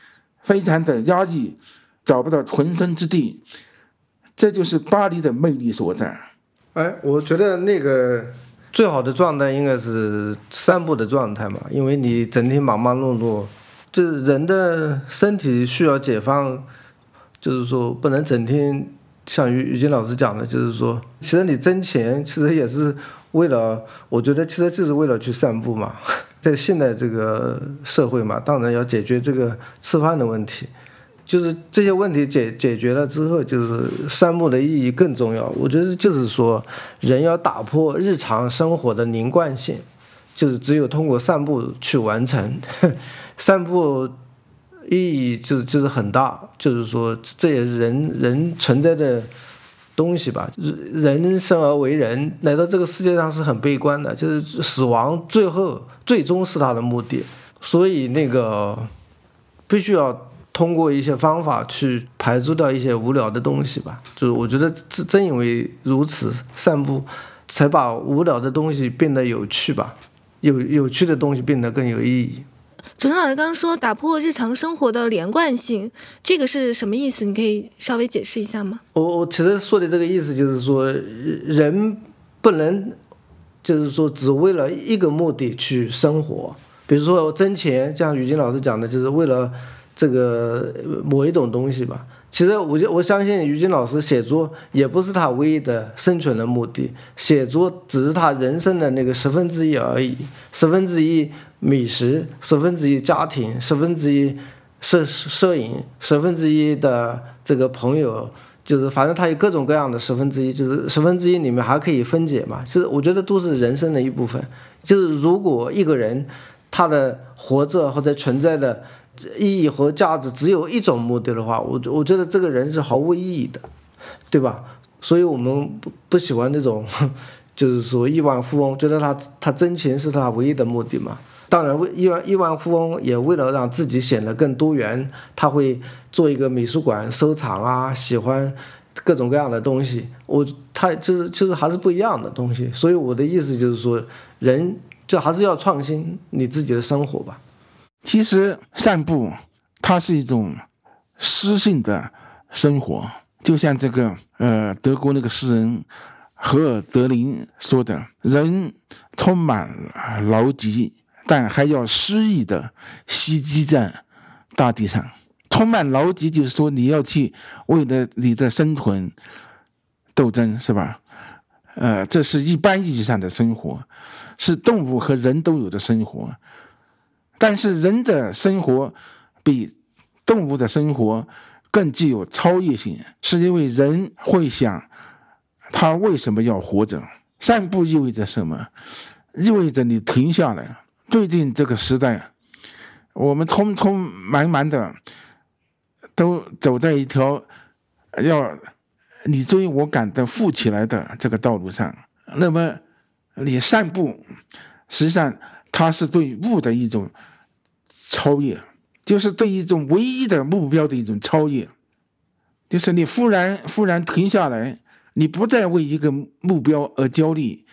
非常的压抑，找不到存身之地。这就是巴黎的魅力所在。哎，我觉得那个最好的状态应该是散步的状态嘛，因为你整天忙忙碌碌，就是人的身体需要解放，就是说不能整天像于于金老师讲的，就是说，其实你挣钱其实也是为了，我觉得其实就是为了去散步嘛，在现在这个社会嘛，当然要解决这个吃饭的问题。就是这些问题解解决了之后，就是散步的意义更重要。我觉得就是说，人要打破日常生活的凝贯性，就是只有通过散步去完成。散步意义就就是很大，就是说这也是人人存在的东西吧。人生而为人，来到这个世界上是很悲观的，就是死亡最后最终是他的目的，所以那个必须要。通过一些方法去排除掉一些无聊的东西吧，就是我觉得正正因为如此，散步才把无聊的东西变得有趣吧，有有趣的东西变得更有意义。主持人老师刚刚说打破日常生活的连贯性，这个是什么意思？你可以稍微解释一下吗？我我其实说的这个意思就是说，人不能就是说只为了一个目的去生活，比如说挣钱，像于金老师讲的，就是为了。这个某一种东西吧，其实我就我相信于军老师写作也不是他唯一的生存的目的，写作只是他人生的那个十分之一而已，十分之一美食，十分之一家庭，十分之一摄摄影，十分之一的这个朋友，就是反正他有各种各样的十分之一，就是十分之一里面还可以分解嘛，其实我觉得都是人生的一部分，就是如果一个人他的活着或者存在的。意义和价值只有一种目的的话，我我觉得这个人是毫无意义的，对吧？所以我们不不喜欢那种，就是说亿万富翁，觉得他他挣钱是他唯一的目的嘛。当然，为亿万亿万富翁也为了让自己显得更多元，他会做一个美术馆收藏啊，喜欢各种各样的东西。我他就是就是还是不一样的东西。所以我的意思就是说，人就还是要创新你自己的生活吧。其实散步，它是一种诗性的生活，就像这个呃德国那个诗人荷尔德林说的：“人充满劳疾，但还要诗意的袭击在大地上。充满劳疾就是说你要去为了你的生存斗争，是吧？呃，这是一般意义上的生活，是动物和人都有的生活。但是人的生活比动物的生活更具有超越性，是因为人会想他为什么要活着。散步意味着什么？意味着你停下来。最近这个时代，我们匆匆忙忙的都走在一条要你追我赶的富起来的这个道路上。那么，你散步，实际上它是对物的一种超越，就是对一种唯一的目标的一种超越，就是你忽然忽然停下来。你不再为一个目标而焦虑，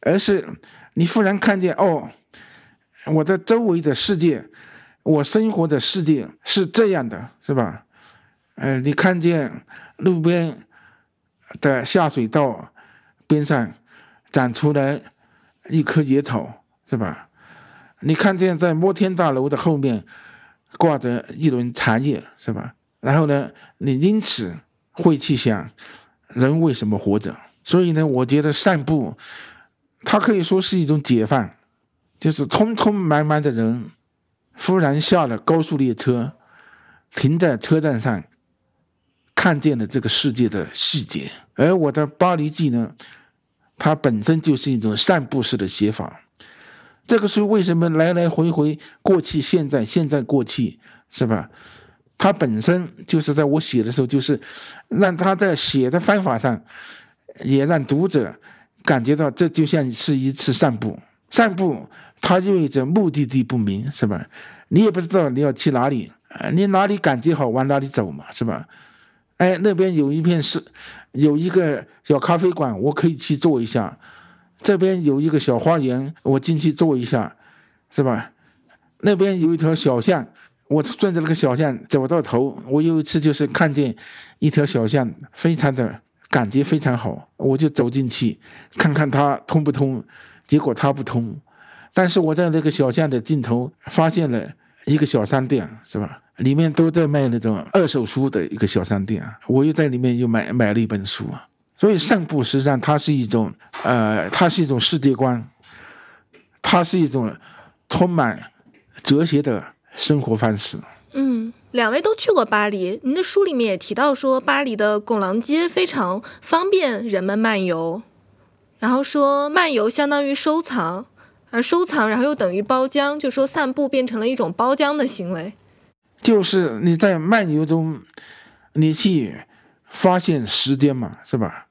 而是你忽然看见哦，我的周围的世界，我生活的世界是这样的，是吧？呃，你看见路边的下水道边上长出来一棵野草，是吧？你看见在摩天大楼的后面挂着一轮茶叶，是吧？然后呢，你因此会去想。人为什么活着？所以呢，我觉得散步，它可以说是一种解放，就是匆匆忙忙的人，忽然下了高速列车，停在车站上，看见了这个世界的细节。而我的巴黎记呢，它本身就是一种散步式的写法。这个书为什么来来回回过去、现在、现在、过去，是吧？它本身就是在我写的时候，就是让他在写的方法上，也让读者感觉到这就像是一次散步。散步它意味着目的地不明，是吧？你也不知道你要去哪里，你哪里感觉好往哪里走嘛，是吧？哎，那边有一片是有一个小咖啡馆，我可以去坐一下；这边有一个小花园，我进去坐一下，是吧？那边有一条小巷。我顺着那个小巷走到头，我有一次就是看见一条小巷，非常的感觉非常好，我就走进去看看它通不通，结果它不通。但是我在那个小巷的尽头发现了一个小商店，是吧？里面都在卖那种二手书的一个小商店，我又在里面又买买了一本书。所以散步实际上它是一种，呃，它是一种世界观，它是一种充满哲学的。生活方式。嗯，两位都去过巴黎，您的书里面也提到说，巴黎的拱廊街非常方便人们漫游，然后说漫游相当于收藏，而收藏然后又等于包浆，就说散步变成了一种包浆的行为。就是你在漫游中，你去发现时间嘛，是吧？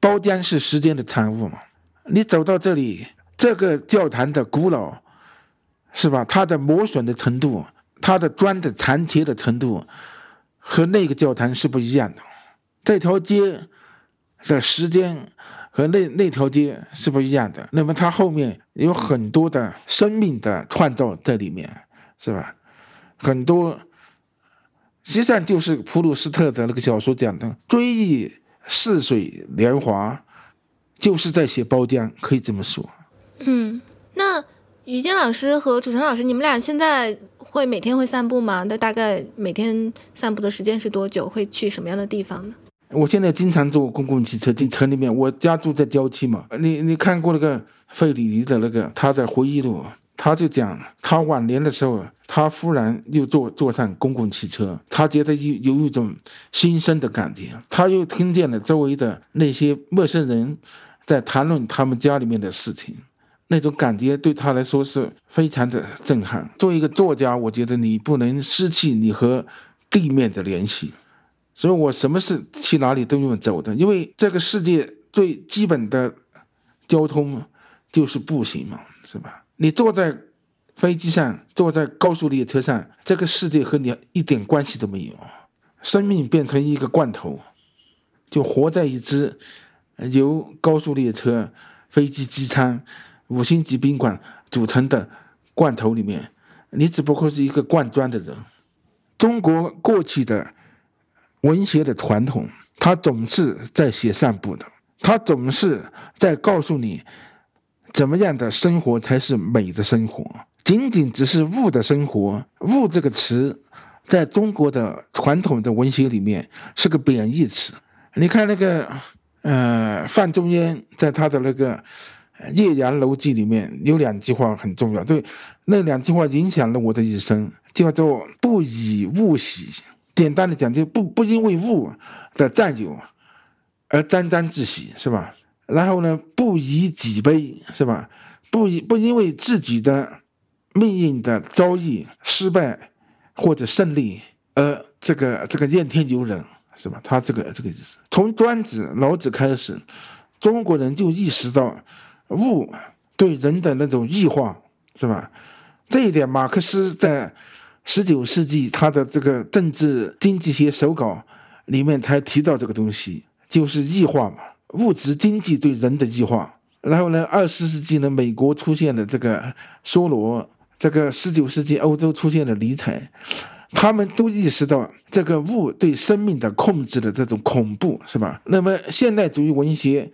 包浆是时间的产物嘛。你走到这里，这个教堂的古老。是吧？它的磨损的程度，它的砖的残缺的程度，和那个教堂是不一样的。这条街的时间和那那条街是不一样的。那么它后面有很多的生命的创造在里面，是吧？很多，实际上就是普鲁斯特的那个小说讲的“追忆似水年华”，就是在写包浆，可以这么说。嗯，那。于坚老师和楚成老师，你们俩现在会每天会散步吗？那大概每天散步的时间是多久？会去什么样的地方呢？我现在经常坐公共汽车进城里面。我家住在郊区嘛。你你看过那个费里尼的那个他的回忆录？他就讲他晚年的时候，他忽然又坐坐上公共汽车，他觉得有有一种新生的感觉。他又听见了周围的那些陌生人在谈论他们家里面的事情。那种感觉对他来说是非常的震撼。作为一个作家，我觉得你不能失去你和地面的联系，所以我什么事去哪里都用走的，因为这个世界最基本的交通就是步行嘛，是吧？你坐在飞机上，坐在高速列车上，这个世界和你一点关系都没有。生命变成一个罐头，就活在一只由高速列车、飞机机舱。五星级宾馆组成的罐头里面，你只不过是一个灌装的人。中国过去的文学的传统，它总是在写散步的，它总是在告诉你怎么样的生活才是美的生活。仅仅只是物的生活，物这个词，在中国的传统的文学里面是个贬义词。你看那个呃，范仲淹在他的那个《岳阳楼记》里面有两句话很重要，对，那两句话影响了我的一生，叫做“不以物喜”。简单的讲，就不不因为物的占有而沾沾自喜，是吧？然后呢，不以己悲，是吧？不以不因为自己的命运的遭遇、失败或者胜利而这个这个怨天尤人，是吧？他这个这个意思，从庄子、老子开始，中国人就意识到物对人的那种异化，是吧？这一点，马克思在十九世纪他的这个政治经济学手稿里面才提到这个东西，就是异化嘛。物质经济对人的异化，然后呢，二十世纪呢，美国出现了这个梭罗，这个十九世纪欧洲出现了尼采，他们都意识到这个物对生命的控制的这种恐怖，是吧？那么现代主义文学，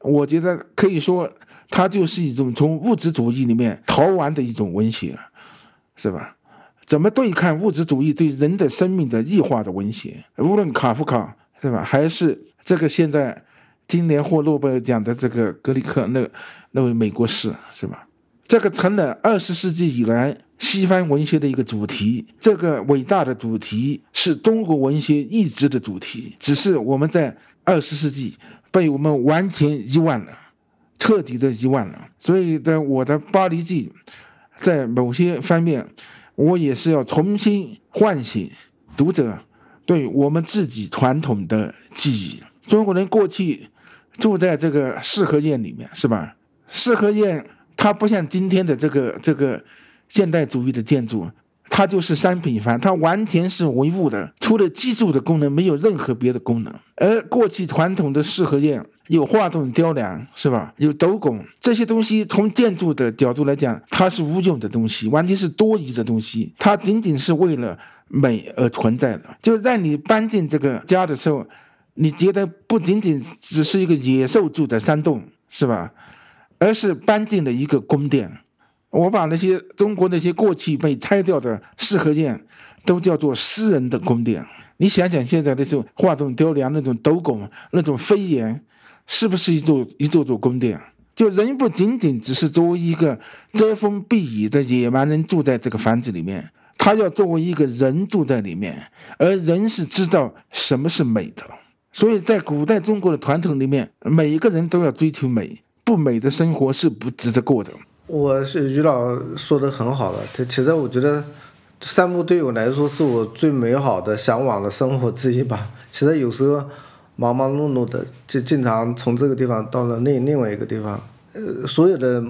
我觉得可以说，它就是一种从物质主义里面逃亡的一种文学，是吧？怎么对抗物质主义对人的生命的异化的文学？无论卡夫卡，是吧？还是这个现在。今年获诺贝尔奖的这个格里克，那那位美国士是吧？这个成了二十世纪以来西方文学的一个主题。这个伟大的主题是中国文学一直的主题，只是我们在二十世纪被我们完全遗忘了，彻底的遗忘了。所以，在我的《巴黎记》在某些方面，我也是要重新唤醒读者对我们自己传统的记忆。中国人过去。住在这个四合院里面是吧？四合院它不像今天的这个这个现代主义的建筑，它就是商品房，它完全是唯物的，除了居住的功能，没有任何别的功能。而过去传统的四合院有画栋雕梁是吧？有斗拱这些东西，从建筑的角度来讲，它是无用的东西，完全是多余的东西，它仅仅是为了美而存在的。就让你搬进这个家的时候。你觉得不仅仅只是一个野兽住的山洞，是吧？而是搬进了一个宫殿。我把那些中国那些过去被拆掉的四合院，都叫做私人的宫殿。你想想现在那种画栋雕梁、那种斗拱、那种飞檐，是不是一座一座座宫殿？就人不仅仅只是作为一个遮风避雨的野蛮人住在这个房子里面，他要作为一个人住在里面，而人是知道什么是美的。所以在古代中国的传统里面，每一个人都要追求美，不美的生活是不值得过的。我是于老说的很好了，他其实我觉得散步对我来说是我最美好的向往的生活之一吧。其实有时候忙忙碌碌的，就经常从这个地方到了另另外一个地方，呃，所有的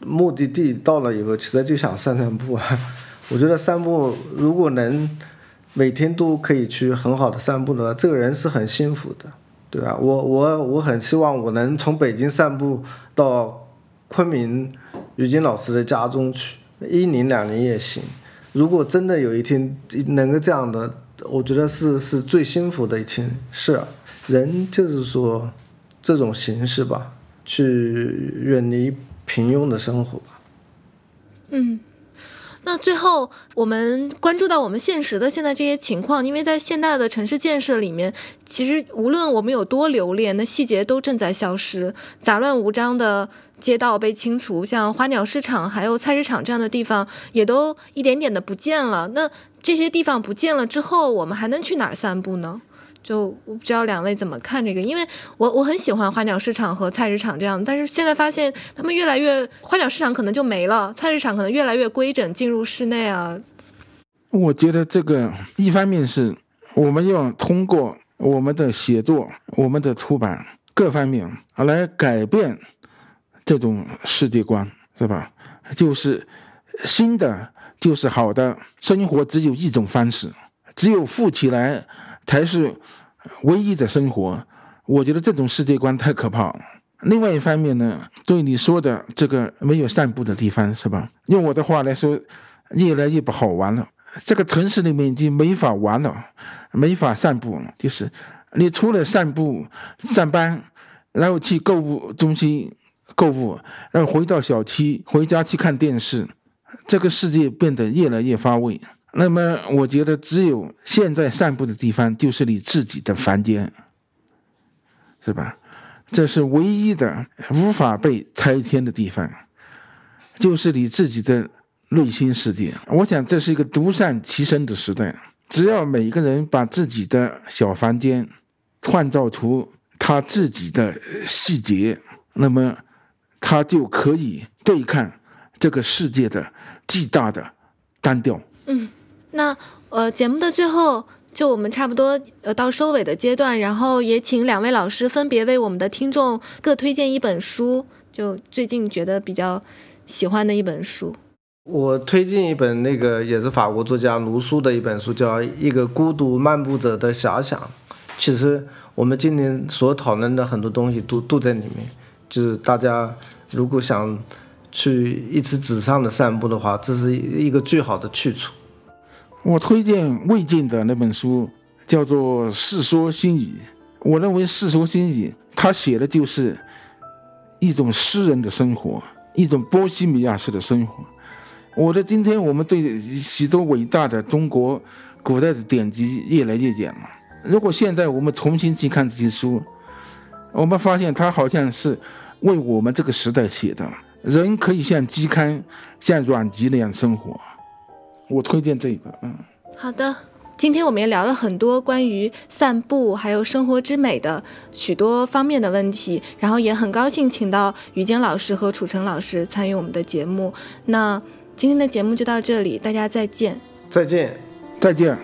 目的地到了以后，其实就想散散步啊。我觉得散步如果能。每天都可以去很好的散步的话，这个人是很幸福的，对吧？我我我很希望我能从北京散步到昆明于金老师的家中去，一年两年也行。如果真的有一天能够这样的，我觉得是是最幸福的一件事。人就是说这种形式吧，去远离平庸的生活。嗯。那最后，我们关注到我们现实的现在这些情况，因为在现代的城市建设里面，其实无论我们有多留恋，那细节都正在消失，杂乱无章的街道被清除，像花鸟市场还有菜市场这样的地方，也都一点点的不见了。那这些地方不见了之后，我们还能去哪儿散步呢？就我不知道两位怎么看这个，因为我我很喜欢花鸟市场和菜市场这样，但是现在发现他们越来越花鸟市场可能就没了，菜市场可能越来越规整进入室内啊。我觉得这个一方面是我们要通过我们的写作、我们的出版各方面来改变这种世界观，是吧？就是新的就是好的生活，只有一种方式，只有富起来才是。唯一的生活，我觉得这种世界观太可怕。另外一方面呢，对你说的这个没有散步的地方，是吧？用我的话来说，越来越不好玩了。这个城市里面已经没法玩了，没法散步了。就是你除了散步、上班，然后去购物中心购物，然后回到小区、回家去看电视，这个世界变得越来越乏味。那么，我觉得只有现在散步的地方就是你自己的房间，是吧？这是唯一的无法被拆迁的地方，就是你自己的内心世界。我想这是一个独善其身的时代，只要每个人把自己的小房间创造出他自己的细节，那么他就可以对抗这个世界的巨大的单调。嗯，那呃，节目的最后。就我们差不多呃到收尾的阶段，然后也请两位老师分别为我们的听众各推荐一本书，就最近觉得比较喜欢的一本书。我推荐一本那个也是法国作家卢梭的一本书，叫《一个孤独漫步者的遐想》。其实我们今年所讨论的很多东西都都在里面，就是大家如果想去一次纸上的散步的话，这是一个最好的去处。我推荐魏晋的那本书，叫做《世说新语》。我认为《世说新语》他写的就是一种诗人的生活，一种波西米亚式的生活。我的今天，我们对许多伟大的中国古代的典籍越来越远了。如果现在我们重新去看这些书，我们发现它好像是为我们这个时代写的。人可以像嵇康、像阮籍那样生活。我推荐这一本嗯。好的今天我们也聊了很多关于散步还有生活之美的许多方面的问题然后也很高兴请到于坚老师和楚成老师参与我们的节目。那今天的节目就到这里大家再见。再见。再见。